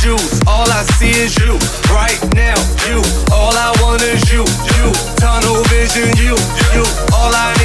juice. All I see is you, right now, you. All I want is you, you. Tunnel vision, you, you. All I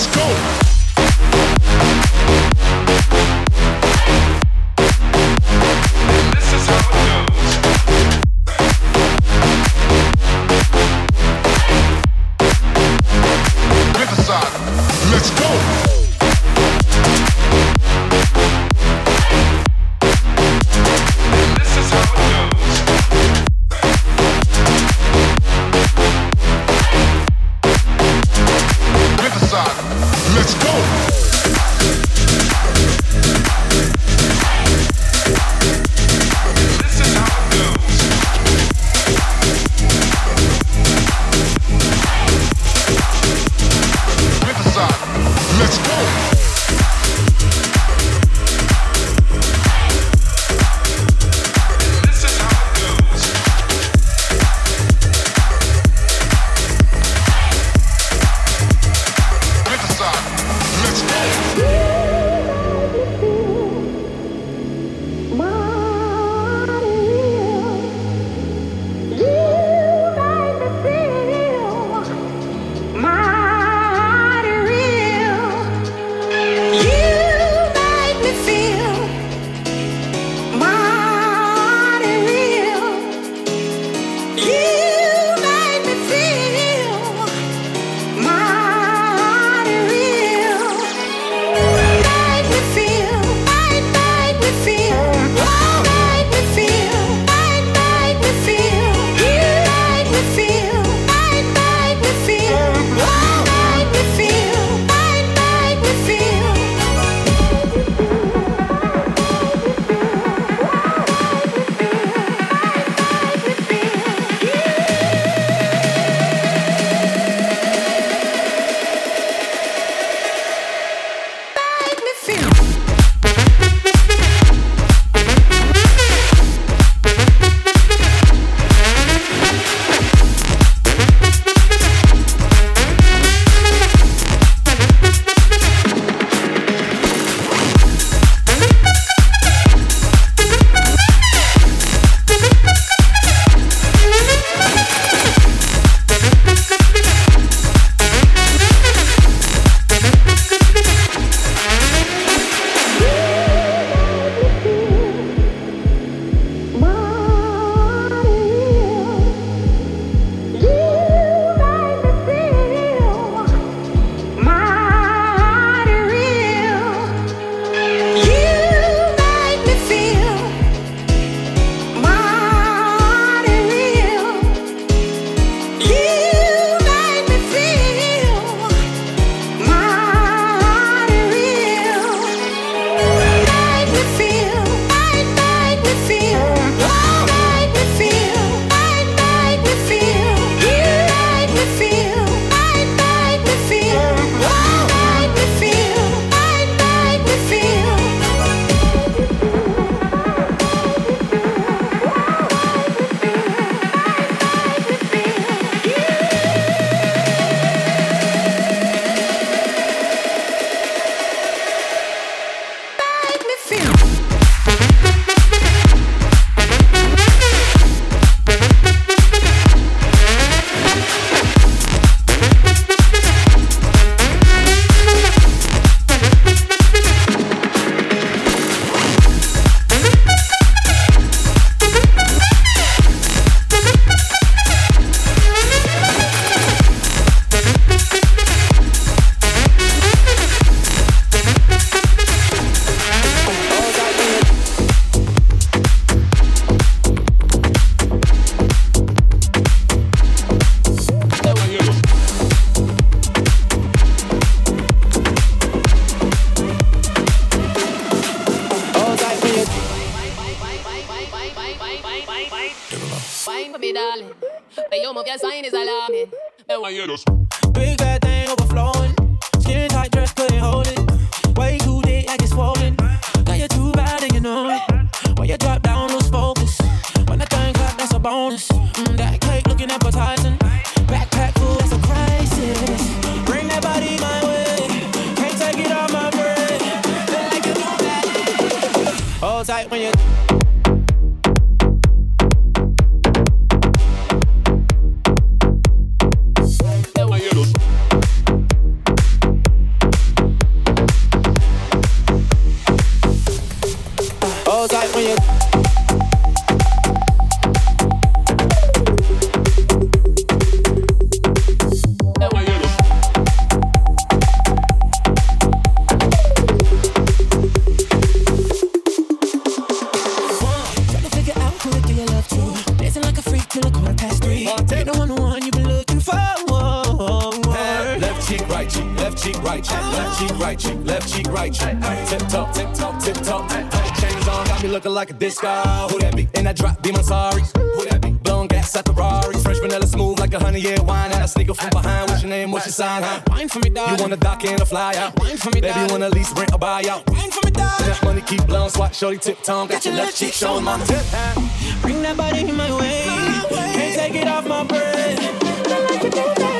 Let's go. Right cheek, left cheek, right cheek, left cheek, right cheek. Tip top, tip top, tip top. Chains on, got me looking like a disco. Who that be? In that drop, be my sorry. Who that be? Blowing gas at the Rari. Fresh vanilla smooth like a honey year wine. And I sneak up from behind. What's your name? What's your sign? Huh? Wine for me, dog. You wanna dock in a fly out? Wine for me, Baby, dog. you wanna lease, rent, or buy out? Wine for me, dog. That money keep blowing, swat, shorty, tip tongue. Got your left cheek showing my tip. Bring that body in my way. Can't take it off my brain.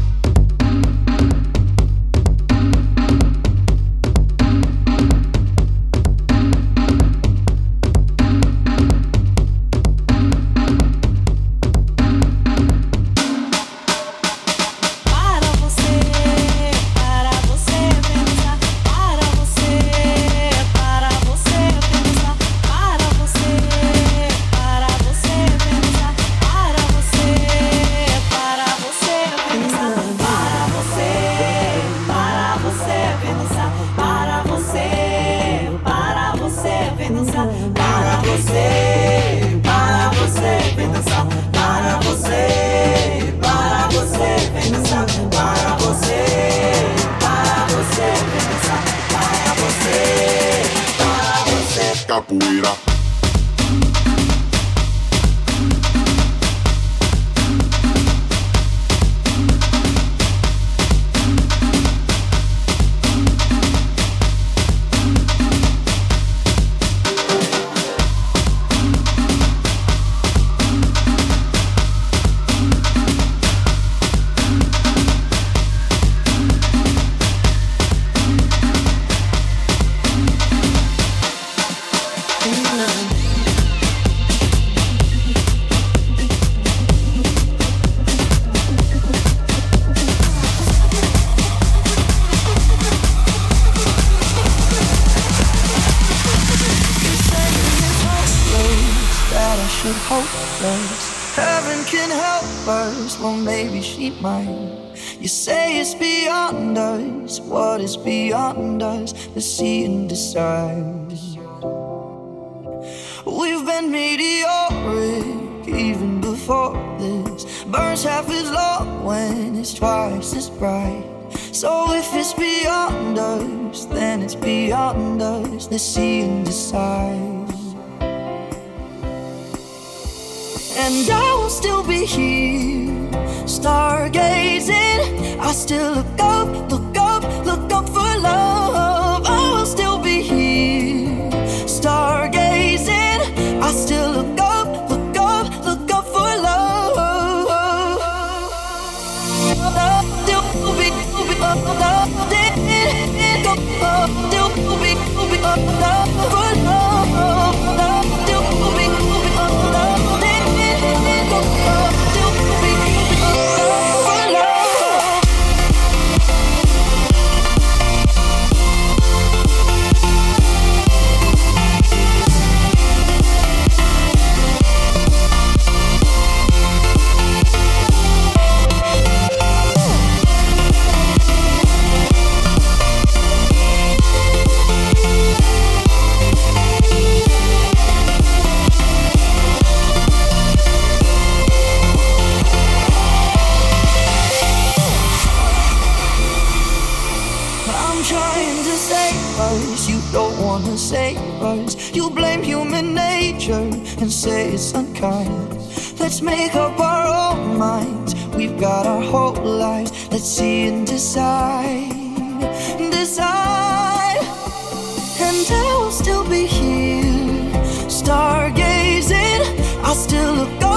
Maybe she might. You say it's beyond us, what is beyond us? Let's see and decide. We've been meteoric even before this. Burns half as long when it's twice as bright. So if it's beyond us, then it's beyond us. Let's see and decide. And I will still be here, stargazing. I still look up, look up, look up for love. Us. You don't wanna save us. You blame human nature and say it's unkind. Let's make up our own minds. We've got our whole lives. Let's see and decide. Decide. And I will still be here, stargazing. I'll still look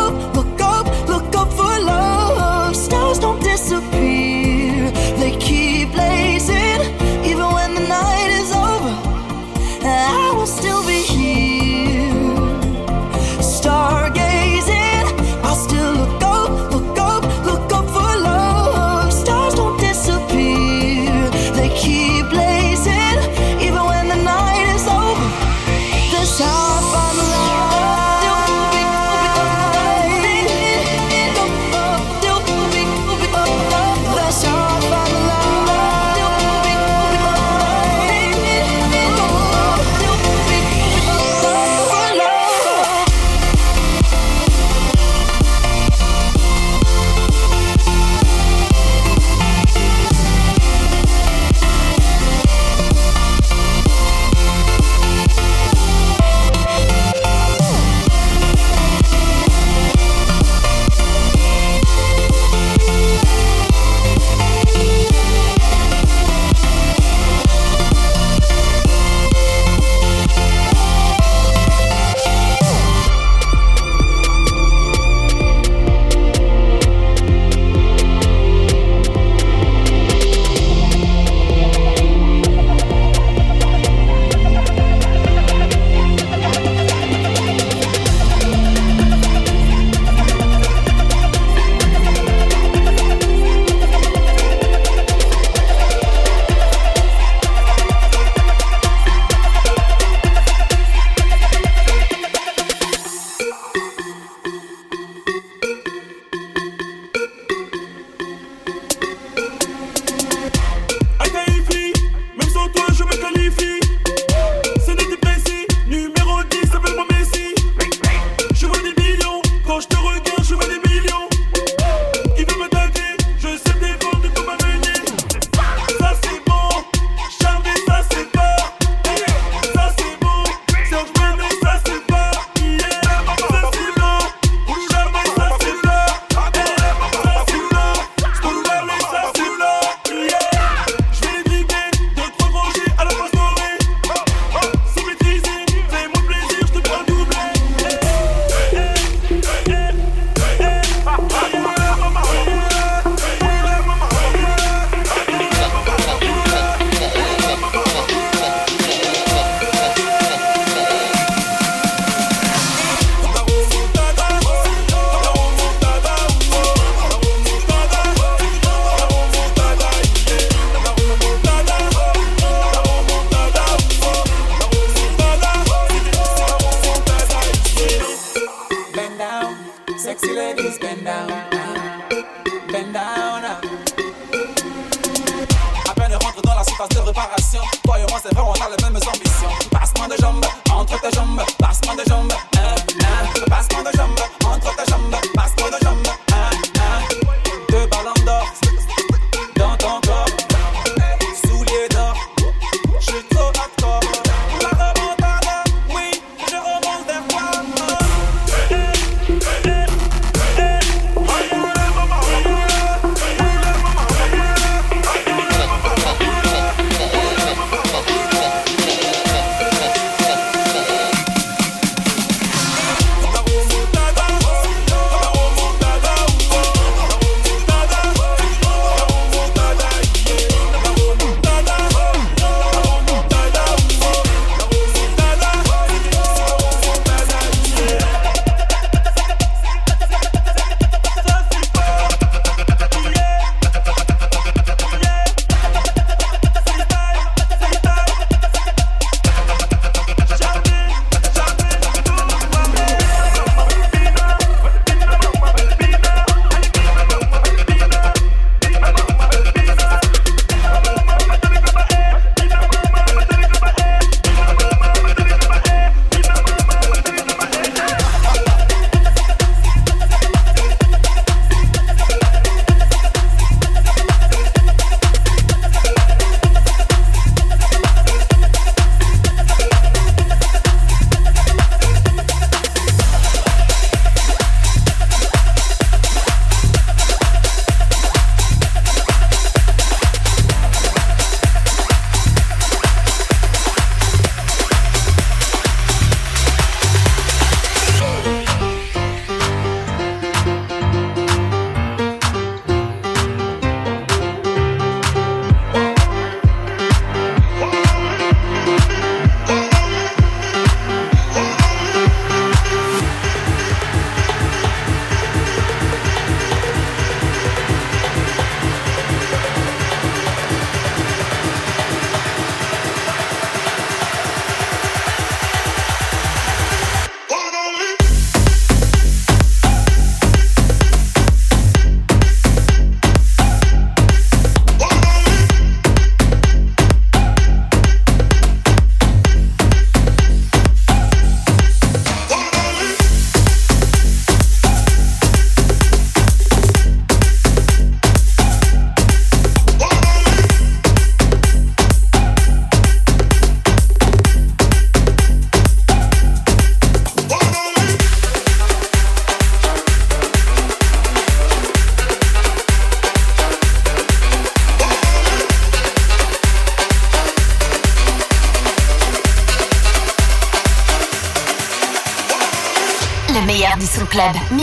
Mas quando eu chamo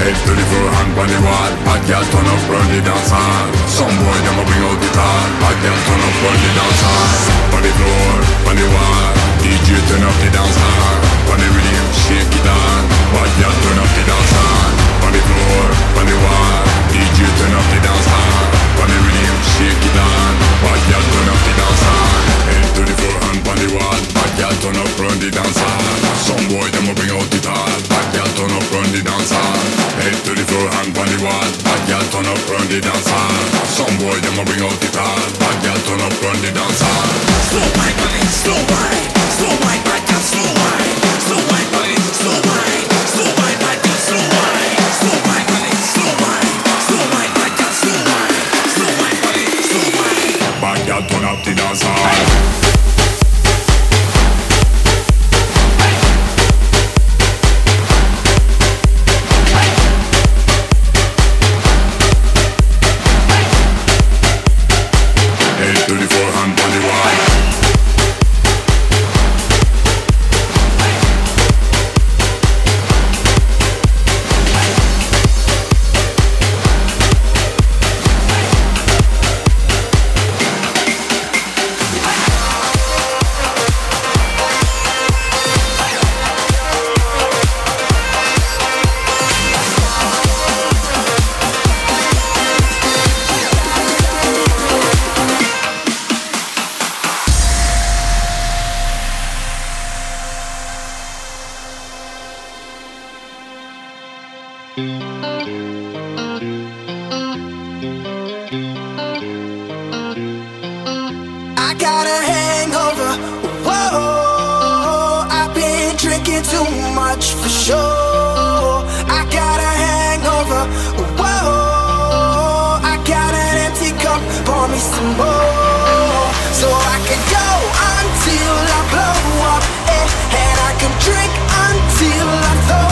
Head to the floor, hand on the wall Bad girl turn up, run the dance hall Some boy, them a bring out the tall Bad girl turn up, run the dance hall On the floor, on the wall DJ turn up the dance hall. On the rhythm, shake it on Bad girl turn up the dance hall boy them a bring out the tall Bad girl turn up, run the dance hall Slow wine, Pour me some more. So I can go until I blow up. And I can drink until I throw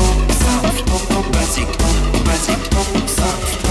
sanft, sanft, sanft.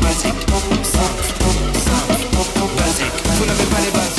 basic, basic. Vous n'avez pas les bases.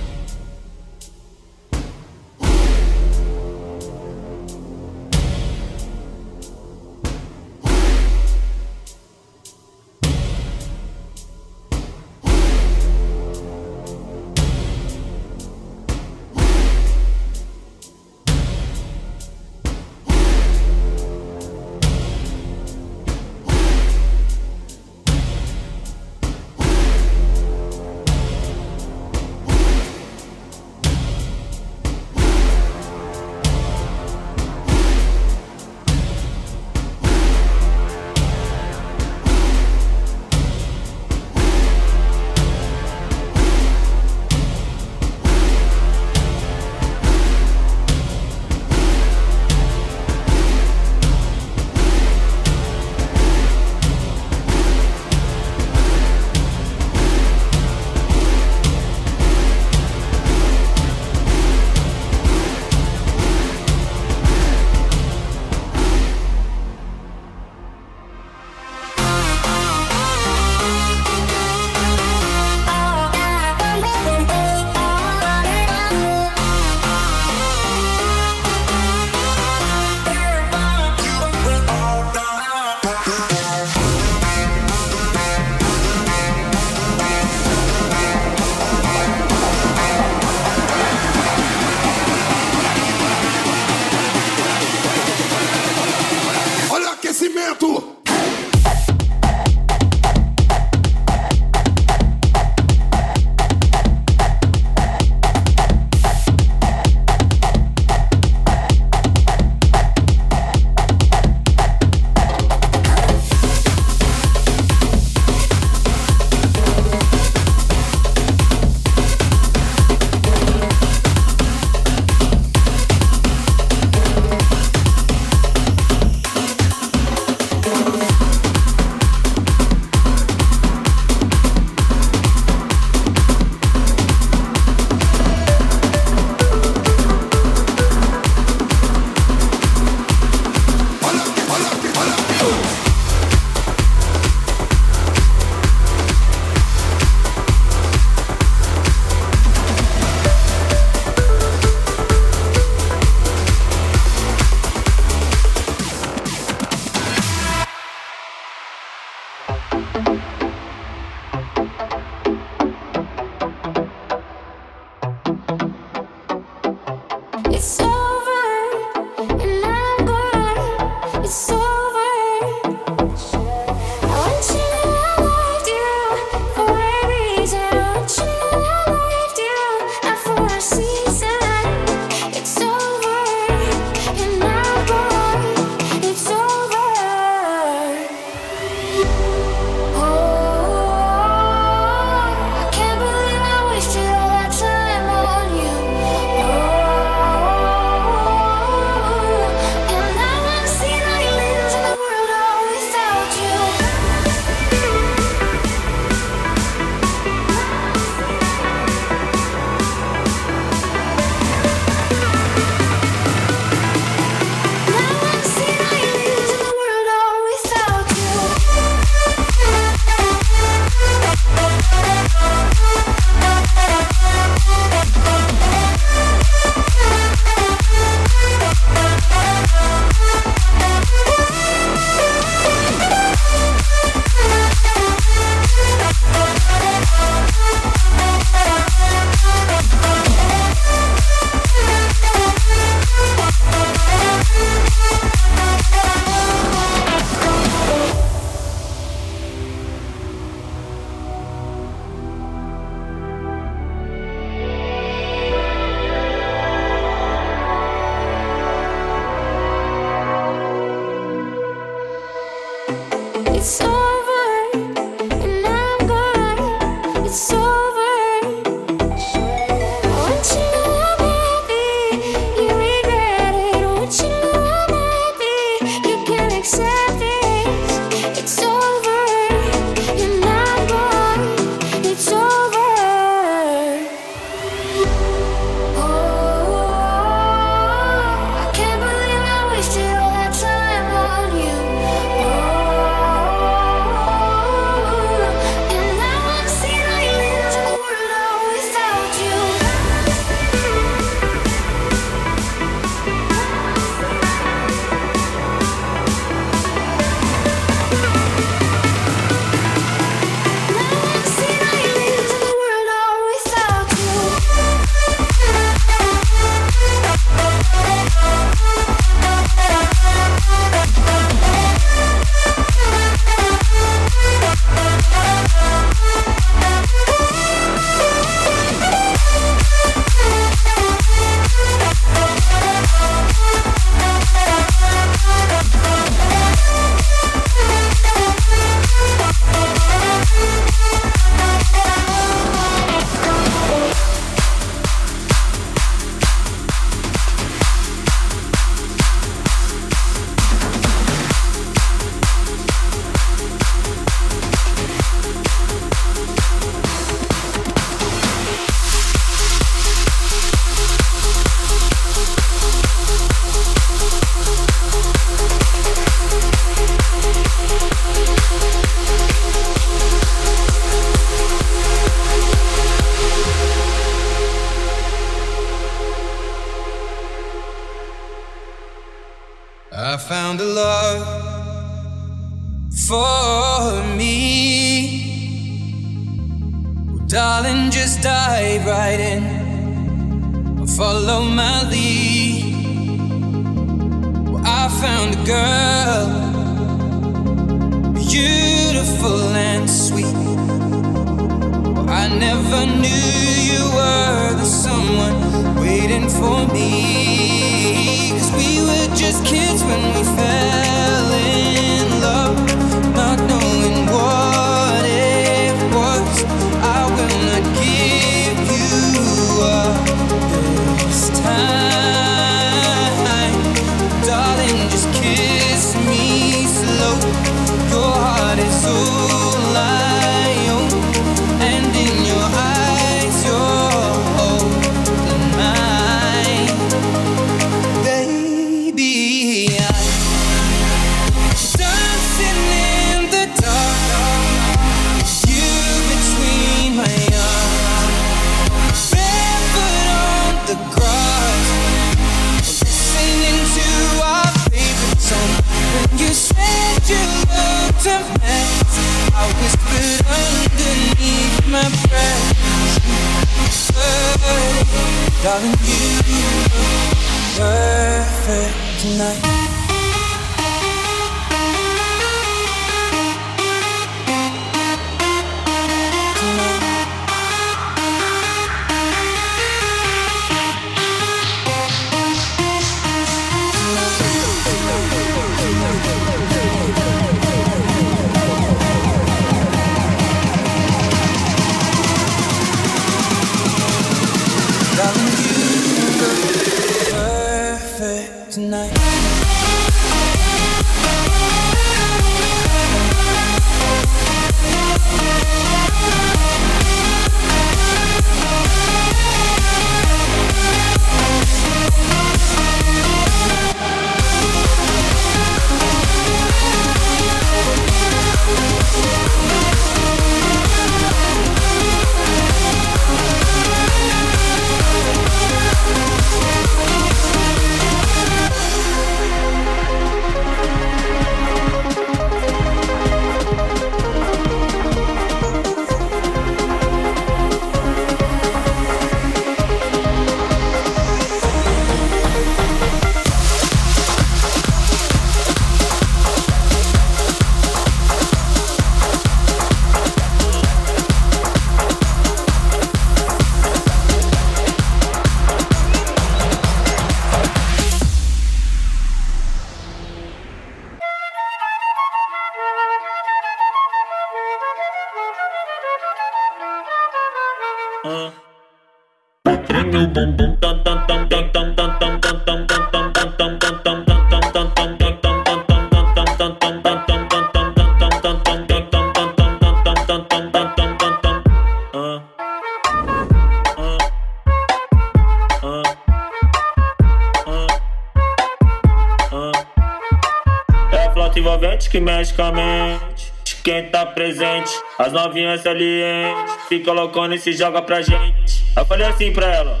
que. Quem tá presente, as novinhas salientes. se colocando e se joga pra gente. Eu falei assim pra ela.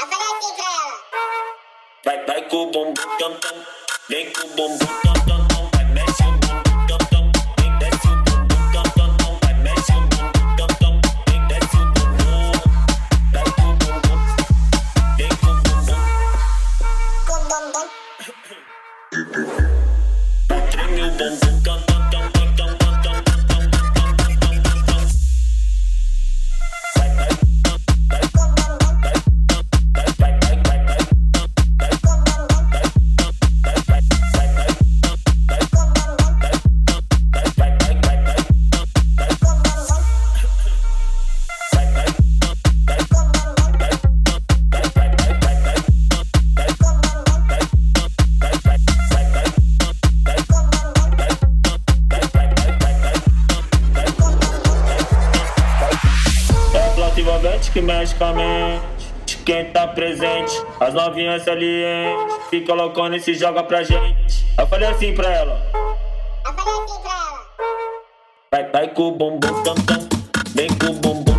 Eu falei assim pra ela. Vai, vai com o bumbum tam tam. Vem com o bumbum tam tam. presente. As novinhas ali, hein? Fica loucona e se joga pra gente. Eu falei assim pra ela. Eu falei assim pra ela. Vai, vai com o bumbum tam tam. Vem com o bumbum.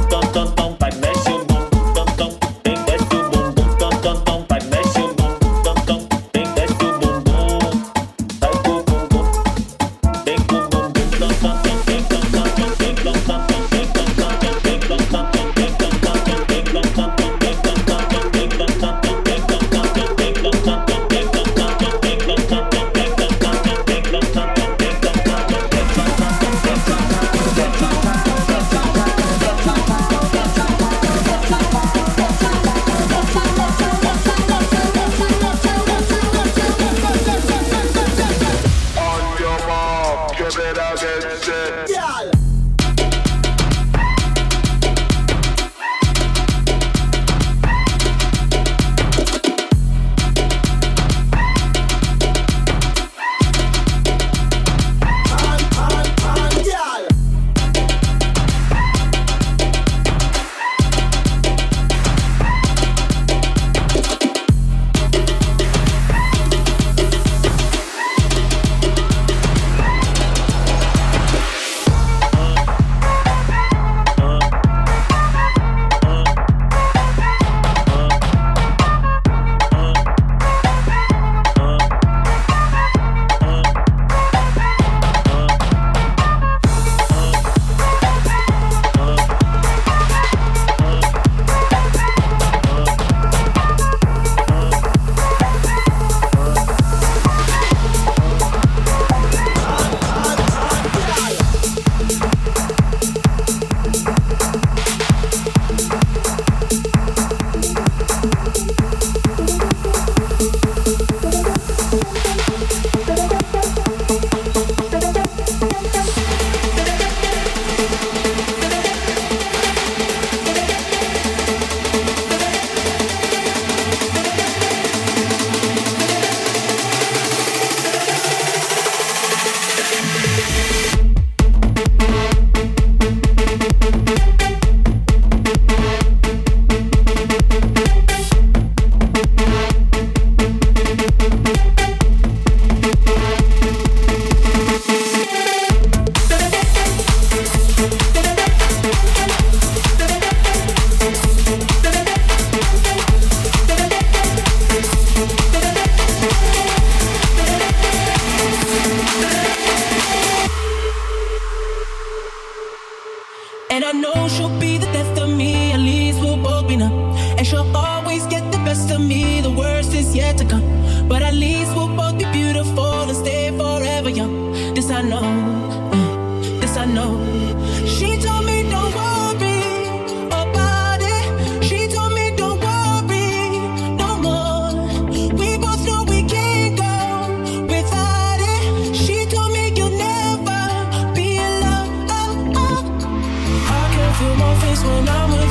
when I'm with